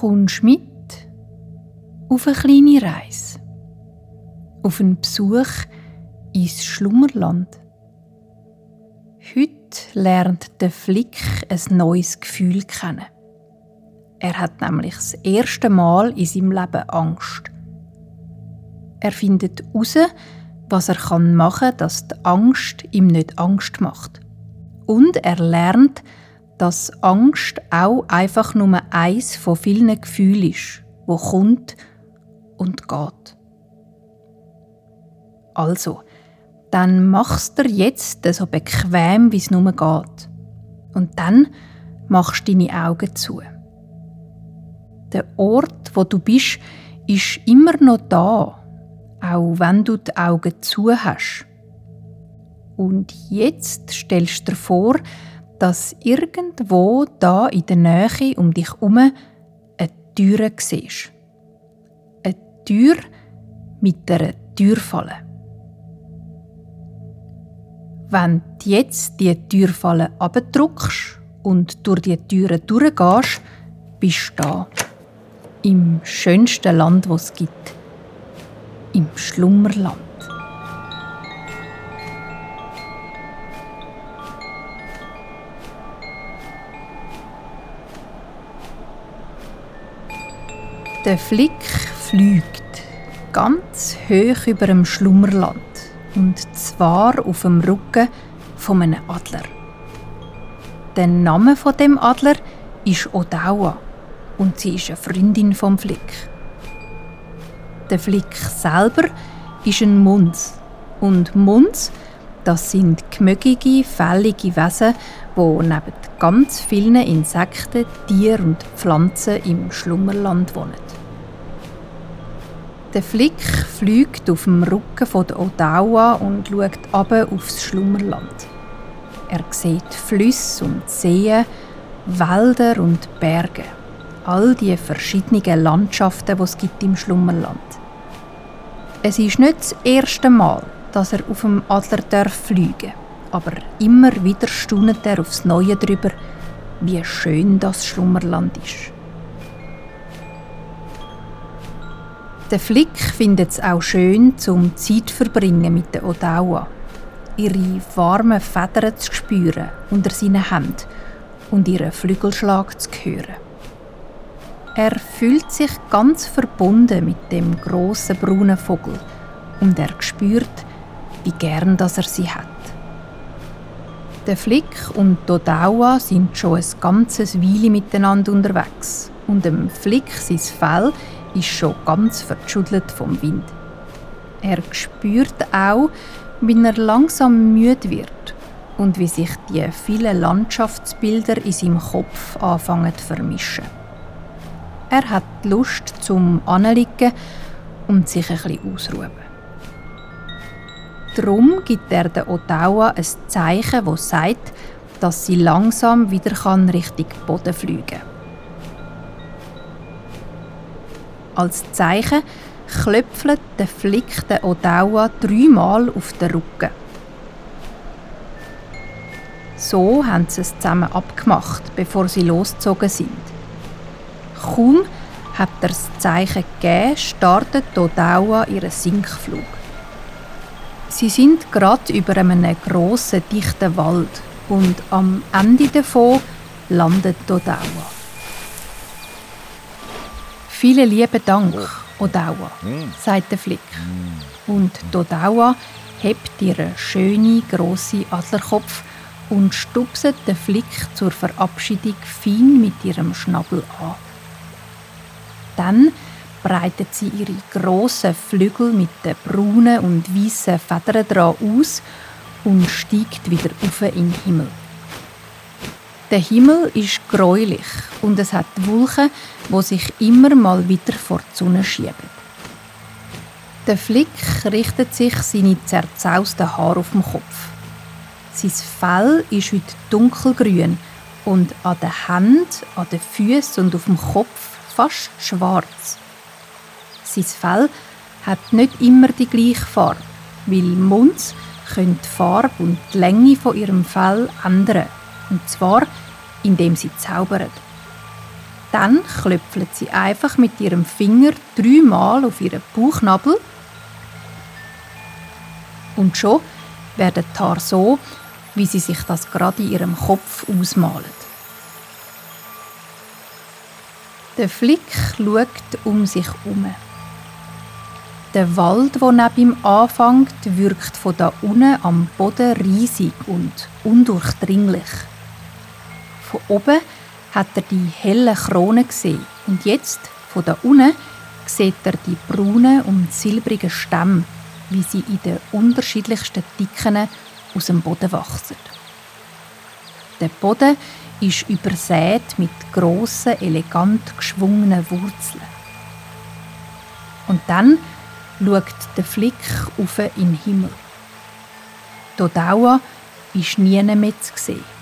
kommst mit auf eine kleine Reise, auf einen Besuch ins Schlummerland. Heute lernt der Flick ein neues Gefühl kennen. Er hat nämlich das erste Mal in seinem Leben Angst. Er findet heraus, was er machen kann, dass die Angst ihm nicht Angst macht. Und er lernt, dass Angst auch einfach nur eins von vielen Gefühlen ist, wo kommt und geht. Also, dann machst du jetzt so bequem, wie es nur geht. Und dann machst du deine Augen zu. Der Ort, wo du bist, ist immer noch da, auch wenn du die Augen zu hast. Und jetzt stellst du dir vor, dass irgendwo da in der Nähe um dich herum eine Tür siehst. Eine Tür mit einer Türfalle. Wenn du jetzt die Türfalle abdruckst und durch die Türen durchgehst, bist du da. Im schönsten Land, das es gibt. Im Schlummerland. Der Flick fliegt ganz hoch über dem Schlummerland und zwar auf dem Rücken von einem Adler. Der Name von dem Adler ist Odawa und sie ist eine Freundin vom Flick. Der Flick selber ist ein Munz und Munz, das sind gemögige, fällige Wesen, die neben ganz vielen Insekten, Tieren und Pflanzen im Schlummerland wohnen. Der Flick fliegt auf dem Rücken von der Odawa und schaut ab aufs Schlummerland. Er sieht Flüsse und Seen, Wälder und Berge. All die verschiedenen Landschaften, die es gibt im Schlummerland. Es ist nicht das erste Mal, dass er auf dem Adler fliegen aber immer wieder staunet er aufs Neue darüber, wie schön das Schlummerland ist. Der Flick findet es auch schön, zum Zeit zu verbringen mit der Odawa. Ihre warmen Federn zu spüren unter seinen Händen und ihren Flügelschlag zu hören. Er fühlt sich ganz verbunden mit dem großen braunen Vogel und er spürt, wie gern dass er sie hat. Der Flick und Odawa sind schon ein ganzes Weile miteinander unterwegs und dem Flick sein Fell ist schon ganz verschüttelt vom Wind. Er spürt auch, wie er langsam müde wird und wie sich die vielen Landschaftsbilder in seinem Kopf anfangen zu vermischen. Er hat Lust zum Anliegen und sich ein bisschen ausruhen. Darum gibt er der Ottawa ein Zeichen, das sagt, dass sie langsam wieder Richtung Boden fliegen kann. Als Zeichen klöpfelt der Flick den Odawa dreimal auf den Rücken. So haben sie es zusammen abgemacht, bevor sie losgezogen sind. Kaum hat er das Zeichen gegeben, startet Odawa ihren Sinkflug. Sie sind gerade über einem grossen, dichten Wald und am Ende davon landet Odawa. Vielen lieben Dank, Odawa, mm. sagt der Flick. Mm. Und Odawa hebt ihren schönen, grossen Adlerkopf und stupset den Flick zur Verabschiedung fein mit ihrem Schnabel an. Dann breitet sie ihre grossen Flügel mit den braunen und weißen Federn dran aus und steigt wieder auf in den Himmel. Der Himmel ist gräulich und es hat Wolken, wo sich immer mal wieder vor die Sonne schieben. Der Flick richtet sich seine zerzausten Haare auf dem Kopf. Sein Fell ist heute dunkelgrün und an den Händen, an den Füßen und auf dem Kopf fast schwarz. Sein Fell hat nicht immer die gleiche Farbe, weil Munds können die Farbe und die Länge von ihrem Fell ändern. Und zwar, indem sie zaubern. dann klöpfelt sie einfach mit ihrem Finger dreimal auf ihren Bauchnabel und schon werden die Haare so, wie sie sich das gerade in ihrem Kopf ausmalen. Der Flick schaut um sich herum. Der Wald, der neben ihm anfängt, wirkt von da unten am Boden riesig und undurchdringlich. Von oben hat er die hellen Kronen gesehen und jetzt, von da unten, sieht er die braunen und silbrigen Stämme, wie sie in den unterschiedlichsten Dicken aus dem Boden wachsen. Der Boden ist übersät mit grossen, elegant geschwungenen Wurzeln. Und dann schaut der Flick auf in den Himmel. Die Dauer ist nie mehr zu sehen.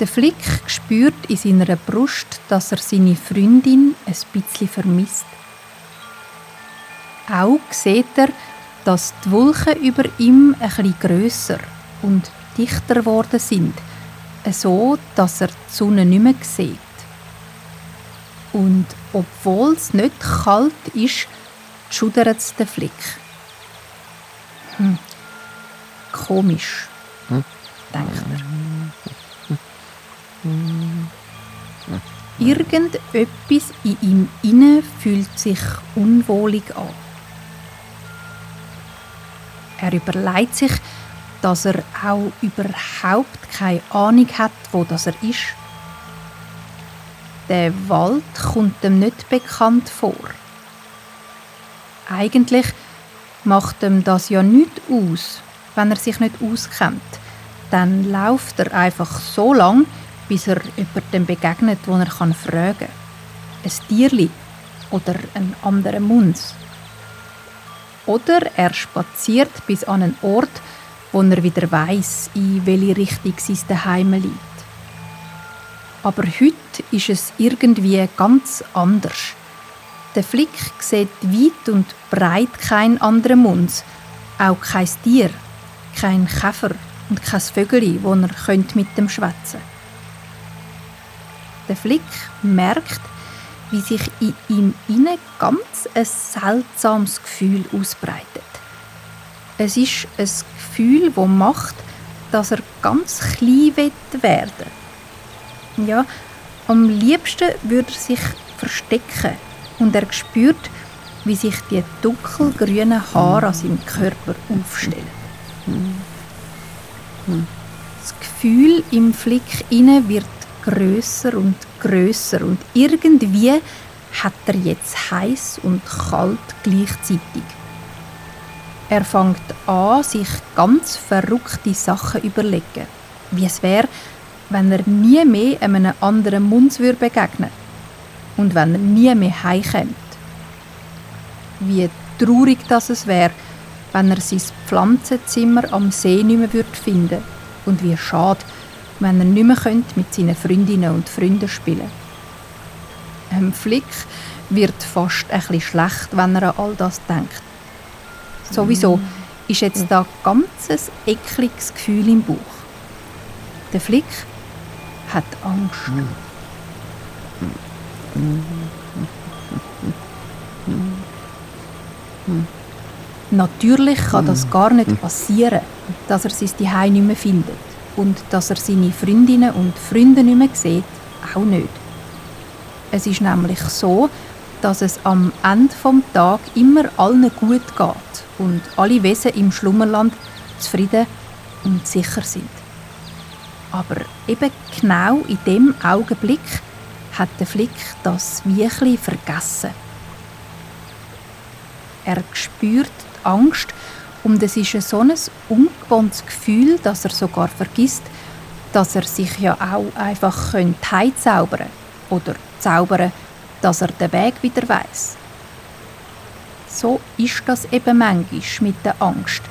Der Flick spürt in seiner Brust, dass er seine Freundin ein bisschen vermisst. Auch sieht er, dass die Wolken über ihm bisschen grösser und dichter geworden sind, so dass er die Sonne nicht mehr sieht. Und obwohl es nicht kalt ist, schudert es den Flick. Hm. Komisch, hm? denkt er. Irgendetwas in ihm inne fühlt sich unwohlig an. Er überlegt sich, dass er auch überhaupt keine Ahnung hat, wo das er ist. Der Wald kommt ihm nicht bekannt vor. Eigentlich macht ihm das ja nicht aus, wenn er sich nicht auskennt. Dann läuft er einfach so lang, bis er jemandem begegnet, wo er fragen kann. Ein Tierli oder einen anderen Munz. Oder er spaziert bis an einen Ort, wo er wieder weiß, in welche Richtung sein Daheim liegt. Aber heute ist es irgendwie ganz anders. Der Flick sieht weit und breit keinen anderen Mund, auch kein Tier, kein Käfer und kein Vögel, wo er mit dem schwätzen. Der Flick merkt, wie sich in ihm inne ganz ein seltsames Gefühl ausbreitet. Es ist ein Gefühl, das macht, dass er ganz klein werden will. Ja, am liebsten würde er sich verstecken und er spürt, wie sich die dunkelgrünen Haare an seinem Körper aufstellen. Das Gefühl im Flick inne wird größer und größer und irgendwie hat er jetzt heiß und kalt gleichzeitig. Er fängt an, sich ganz verrückte Sachen überlegen, wie es wäre, wenn er nie mehr einem anderen Mund begegnen und wenn er nie mehr heimkommt. Wie traurig das es wäre, wenn er sein Pflanzenzimmer am See nicht mehr finden würde und wie schade, wenn er nicht mehr mit seinen Freundinnen und Freunden spielen könnte. Flick wird fast ein bisschen schlecht, wenn er an all das denkt. Sowieso mm. ist jetzt da ganz ein ekliges Gefühl im Bauch. Der Flick hat Angst. Natürlich kann das gar nicht passieren, dass er sein Zuhause nicht mehr findet und dass er seine Freundinnen und Freunde nicht mehr sieht, auch nicht. Es ist nämlich so, dass es am Ende des Tages immer allen gut geht und alle Wesen im Schlummerland zufrieden und sicher sind. Aber eben genau in dem Augenblick hat der Flick das wirklich vergessen. Er spürt die Angst und es ist so ein ungewohntes Gefühl, dass er sogar vergisst, dass er sich ja auch einfach heimzaubern könnte oder zaubern, dass er den Weg wieder weiß. So ist das eben manchmal mit der Angst.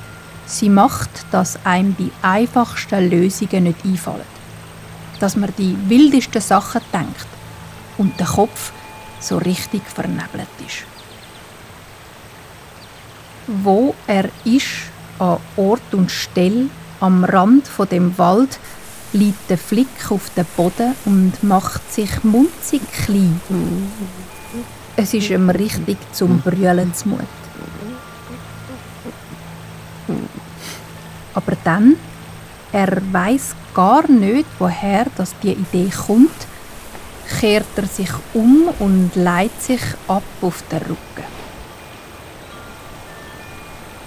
Sie macht, dass einem die einfachsten Lösungen nicht einfallen. Dass man die wildesten Sachen denkt und der Kopf so richtig vernebelt ist wo er ist, an Ort und Stelle, am Rand von dem Wald, liegt der Flick auf dem Boden und macht sich munzig klein. Es ist ihm richtig zum Brüllen zumut. Aber dann, er weiß gar nicht, woher das die Idee kommt, kehrt er sich um und leitet sich ab auf den Rücken.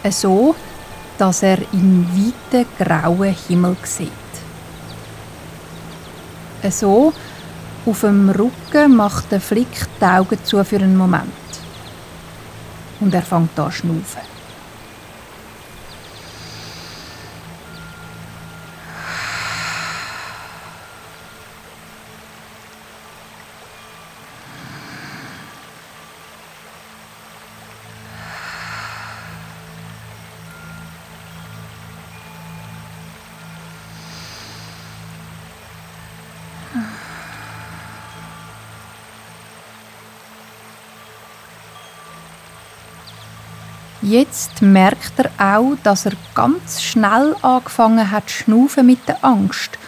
So, dass er in weiten grauen Himmel sieht. So, auf dem Rücken macht der Flick die Augen zu für einen Moment. Und er fängt an zu schnaufen. Jetzt merkt er auch, dass er ganz schnell angefangen hat zu schnaufen mit der Angst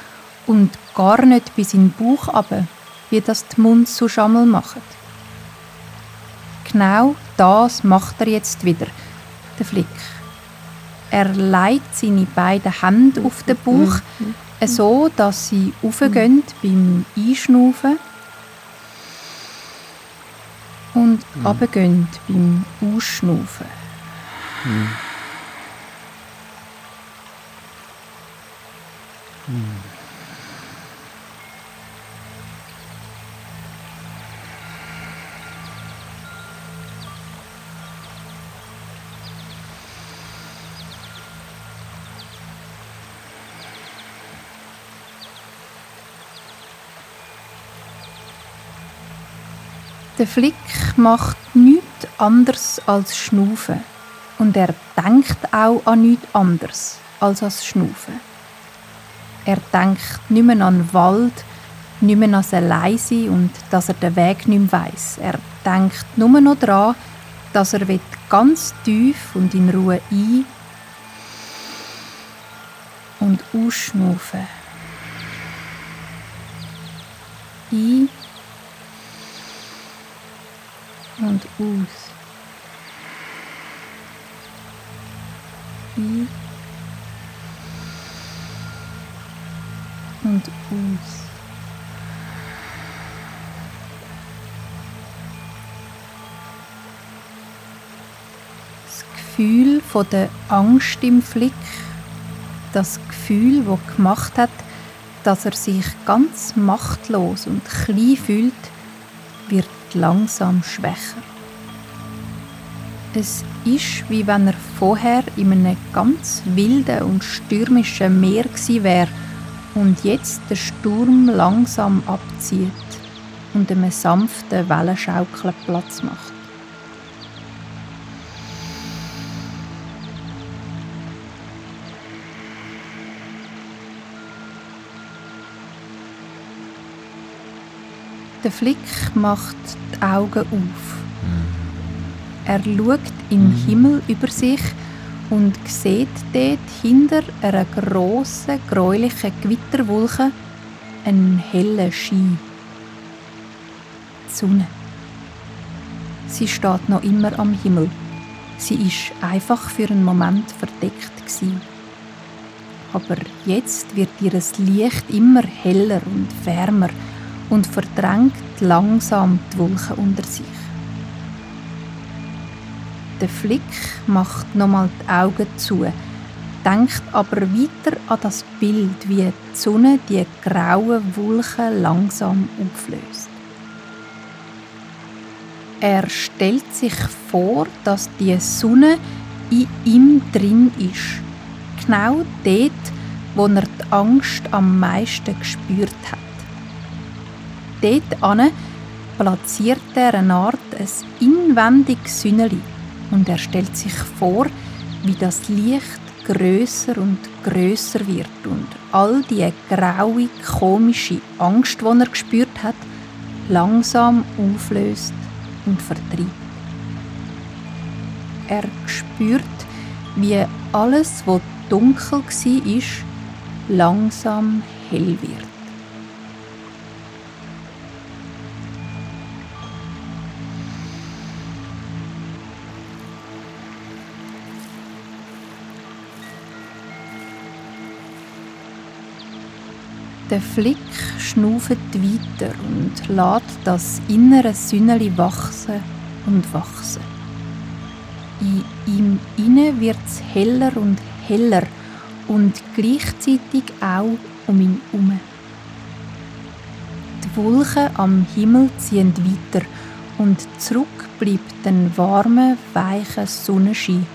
und gar nicht bis in den Bauch aber, wie das die Mund so Schammel machen. Genau das macht er jetzt wieder, der Flick. Er legt seine beiden Hände auf den Bauch, so dass sie aufgehen beim Einschnaufen und runtergehen beim Ausschnaufen. Der Flick macht nichts anderes als Schnaufen. Und er denkt auch an nichts anderes als an das Schnaufen. Er denkt nicht mehr an den Wald, nicht mehr an das Leise und dass er den Weg nicht mehr weiss. Er denkt nur noch daran, dass er ganz tief und in Ruhe ein- und ausschnaufen Ein- und aus. Ein und aus. Das Gefühl von der Angst im Flick, das Gefühl, das gemacht hat, dass er sich ganz machtlos und klein fühlt, wird langsam schwächer. Es ist, wie wenn er vorher in einem ganz wilden und stürmischen Meer gewesen wäre und jetzt der Sturm langsam abzieht und einem sanften Wellenschaukeln Platz macht. Der Flick macht die Augen auf er schaut in den Himmel über sich und sieht dort hinter einer grossen, gräulichen Gewitterwolke einen hellen Schein. Die Sonne. Sie steht noch immer am Himmel. Sie ist einfach für einen Moment verdeckt gewesen. Aber jetzt wird ihr Licht immer heller und wärmer und verdrängt langsam die Wolken unter sich. Der Flick macht nochmal die Augen zu, denkt aber weiter an das Bild, wie die Sonne die grauen Wolken langsam auflöst. Er stellt sich vor, dass die Sonne in ihm drin ist. Genau dort, wo er die Angst am meisten gespürt hat. Dort platziert er eine Art ein inwendiges Sünneli und er stellt sich vor, wie das Licht größer und größer wird und all die graue, komische Angst, die er gespürt hat, langsam auflöst und vertreibt. Er spürt, wie alles, was dunkel war, langsam hell wird. Der Flick schnuft weiter und lässt das innere Sünneli wachsen und wachsen. In ihm inne wird's heller und heller und gleichzeitig auch um ihn herum. Die Wolken am Himmel ziehen weiter und zurück bleibt ein warmer, weicher Sonnenschein,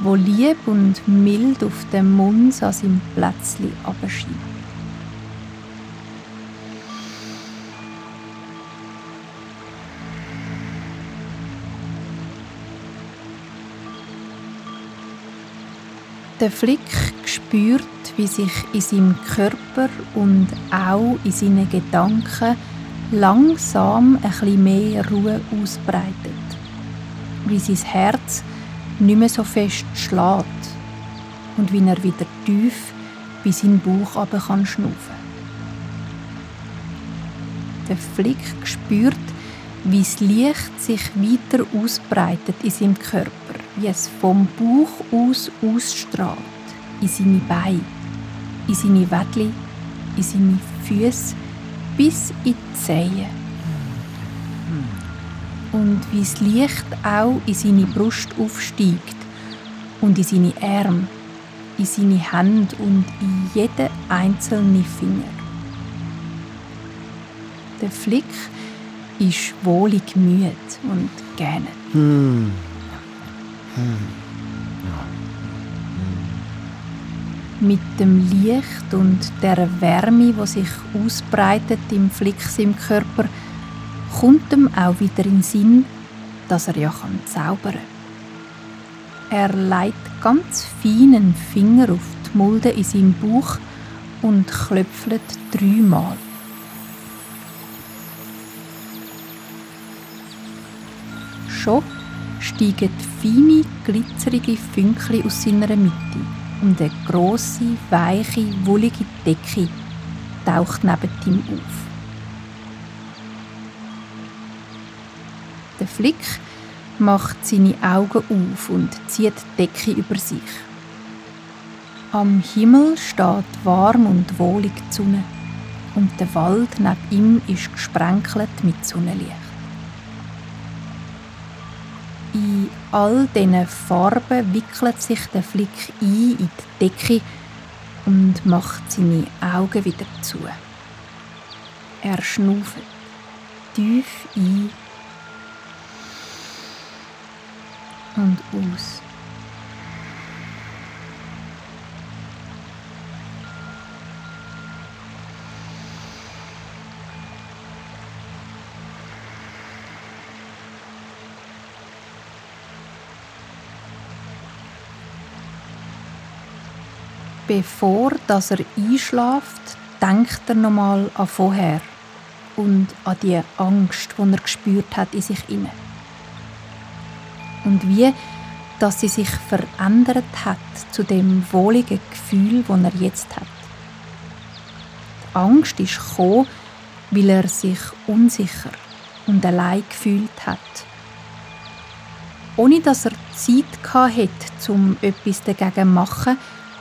wo lieb und mild auf dem Mund an seinem Plätzli abscheint. Der Flick spürt, wie sich in seinem Körper und auch in seinen Gedanken langsam ein mehr Ruhe ausbreitet. Wie sein Herz nicht mehr so fest schlägt und wie er wieder tief bei seinen Bauch runter kann schnaufen. Der Flick spürt, wie das Licht sich weiter ausbreitet in seinem Körper wie es vom Bauch aus ausstrahlt, in seine Beine, in seine Wädli, in seine Füße bis in die Zehen. Und wie das Licht auch in seine Brust aufsteigt und in seine Arme, in seine Hände und in jeden einzelnen Finger. Der Flick ist wohlig müde und gerne. Hm. Mit dem Licht und der Wärme, die sich ausbreitet im Flix im Körper, kommt ihm auch wieder in den Sinn, dass er ja kann zaubern kann. Er legt ganz feinen Finger auf die Mulde in seinem Bauch und klöpfelt dreimal. Schon steigen feine, glitzerige Fünkchen aus seiner Mitte und eine grosse, weiche, wollige Decke taucht neben ihm auf. Der Flick macht seine Augen auf und zieht die Decke über sich. Am Himmel steht warm und wohlig die Sonne und der Wald neben ihm ist gesprenkelt mit Sonnenlicht. In all diesen Farben wickelt sich der Flick ein in die Decke und macht seine Augen wieder zu. Er schnauft tief ein und aus. Bevor dass er einschläft, denkt er nochmal an vorher und an die Angst, die er gespürt hat in sich inne. Und wie, dass sie sich verändert hat zu dem wohligen Gefühl, das er jetzt hat. Die Angst ist gekommen, weil er sich unsicher und allein gefühlt hat. Ohne dass er Zeit hatte, um etwas dagegen zu machen,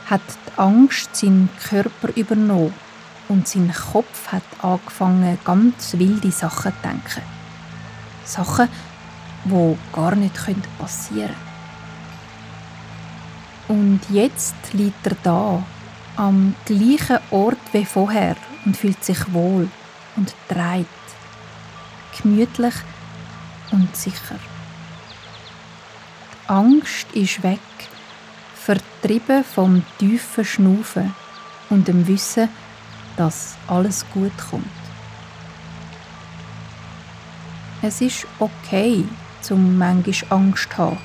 hat die Angst seinen Körper übernommen und sein Kopf hat angefangen, ganz wilde Sachen zu denken. Sachen, die gar nicht passieren können. Und jetzt liegt er da, am gleichen Ort wie vorher und fühlt sich wohl und dreht, gemütlich und sicher. Die Angst ist weg vertrieben vom tiefen Schnaufen und dem Wissen, dass alles gut kommt. Es ist okay, zum manchmal Angst zu haben,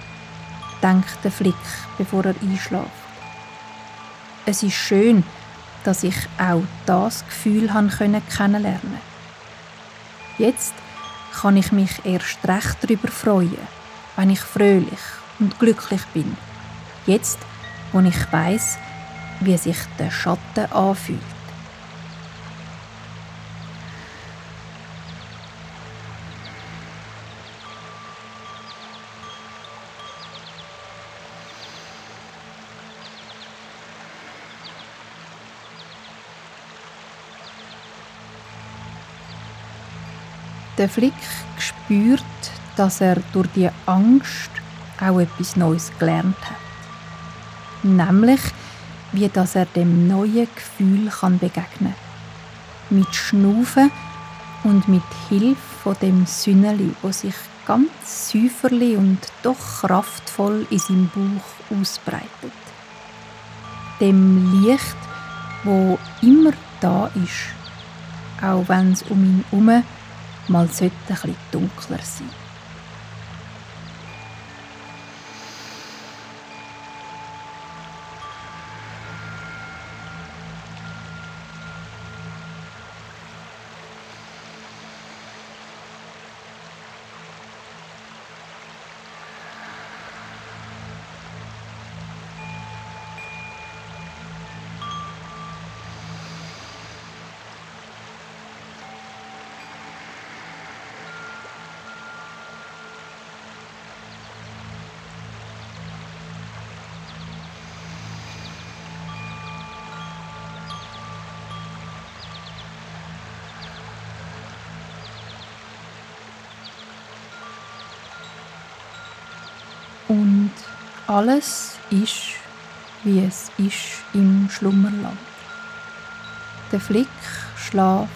denkt der Flick, bevor er einschläft. Es ist schön, dass ich auch das Gefühl kennenlernen konnte. Jetzt kann ich mich erst recht darüber freuen, wenn ich fröhlich und glücklich bin. Jetzt, wo ich weiß, wie sich der Schatten anfühlt. Der Flick spürt, dass er durch die Angst auch etwas Neues gelernt hat. Nämlich, wie dass er dem neuen Gefühl kann begegnen Mit Schnaufen und mit Hilfe von dem Sünneli, wo sich ganz säuferli und doch kraftvoll in seinem Bauch ausbreitet. Dem Licht, wo immer da ist, auch wenn es um ihn herum mal sollte ein bisschen dunkler sein. Alles ist, wie es ist im Schlummerland. Der Flick schlaft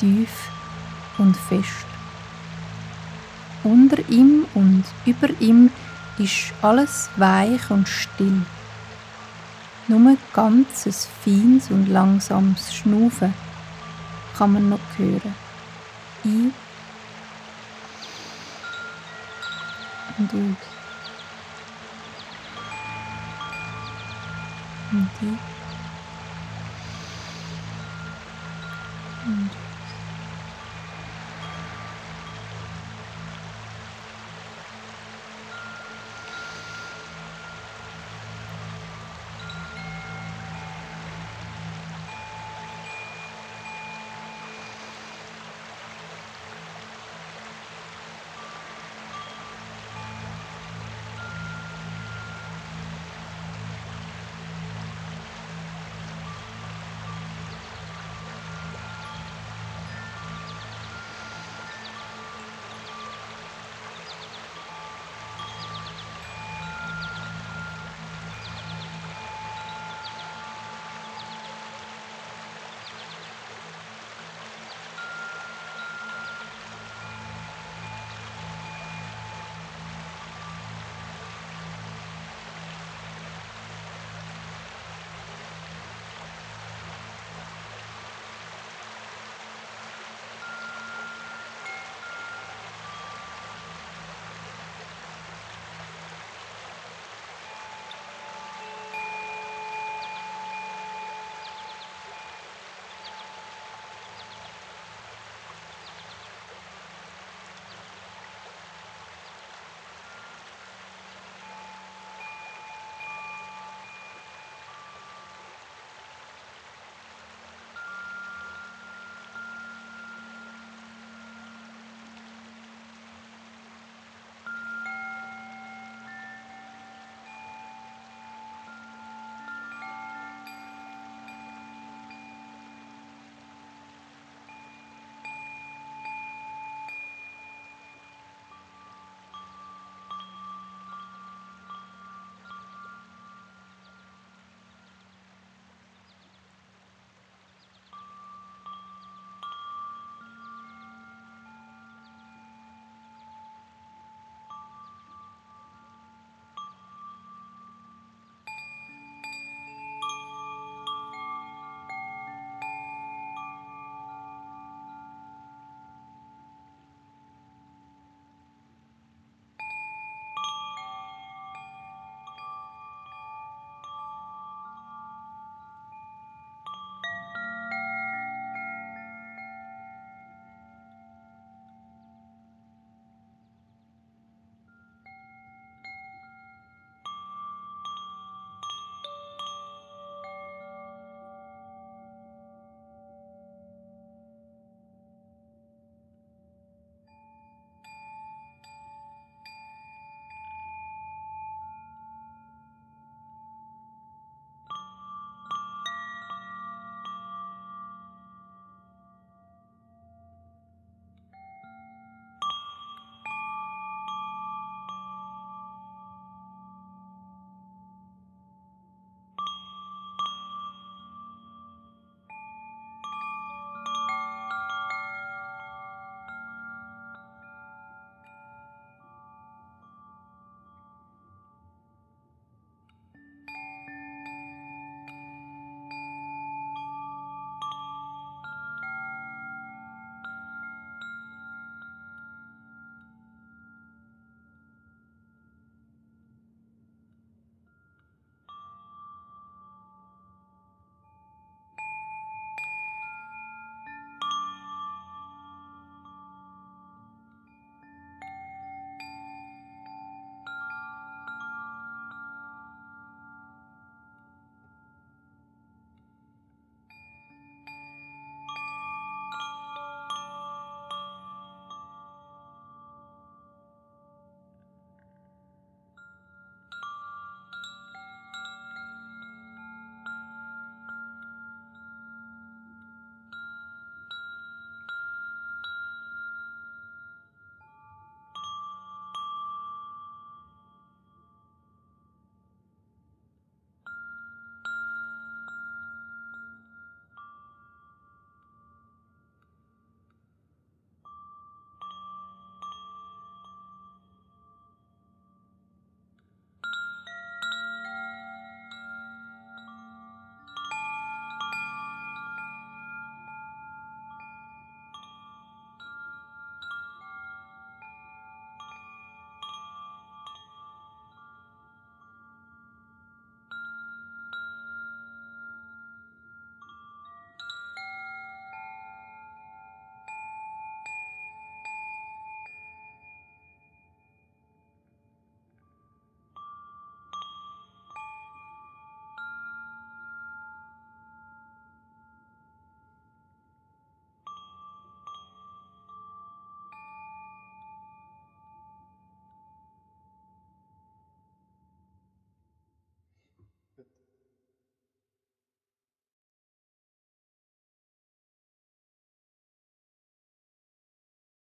tief und fest. Unter ihm und über ihm ist alles weich und still. Nur ganzes feines und langsames Schnaufen kann man noch hören. Ein und aus. Und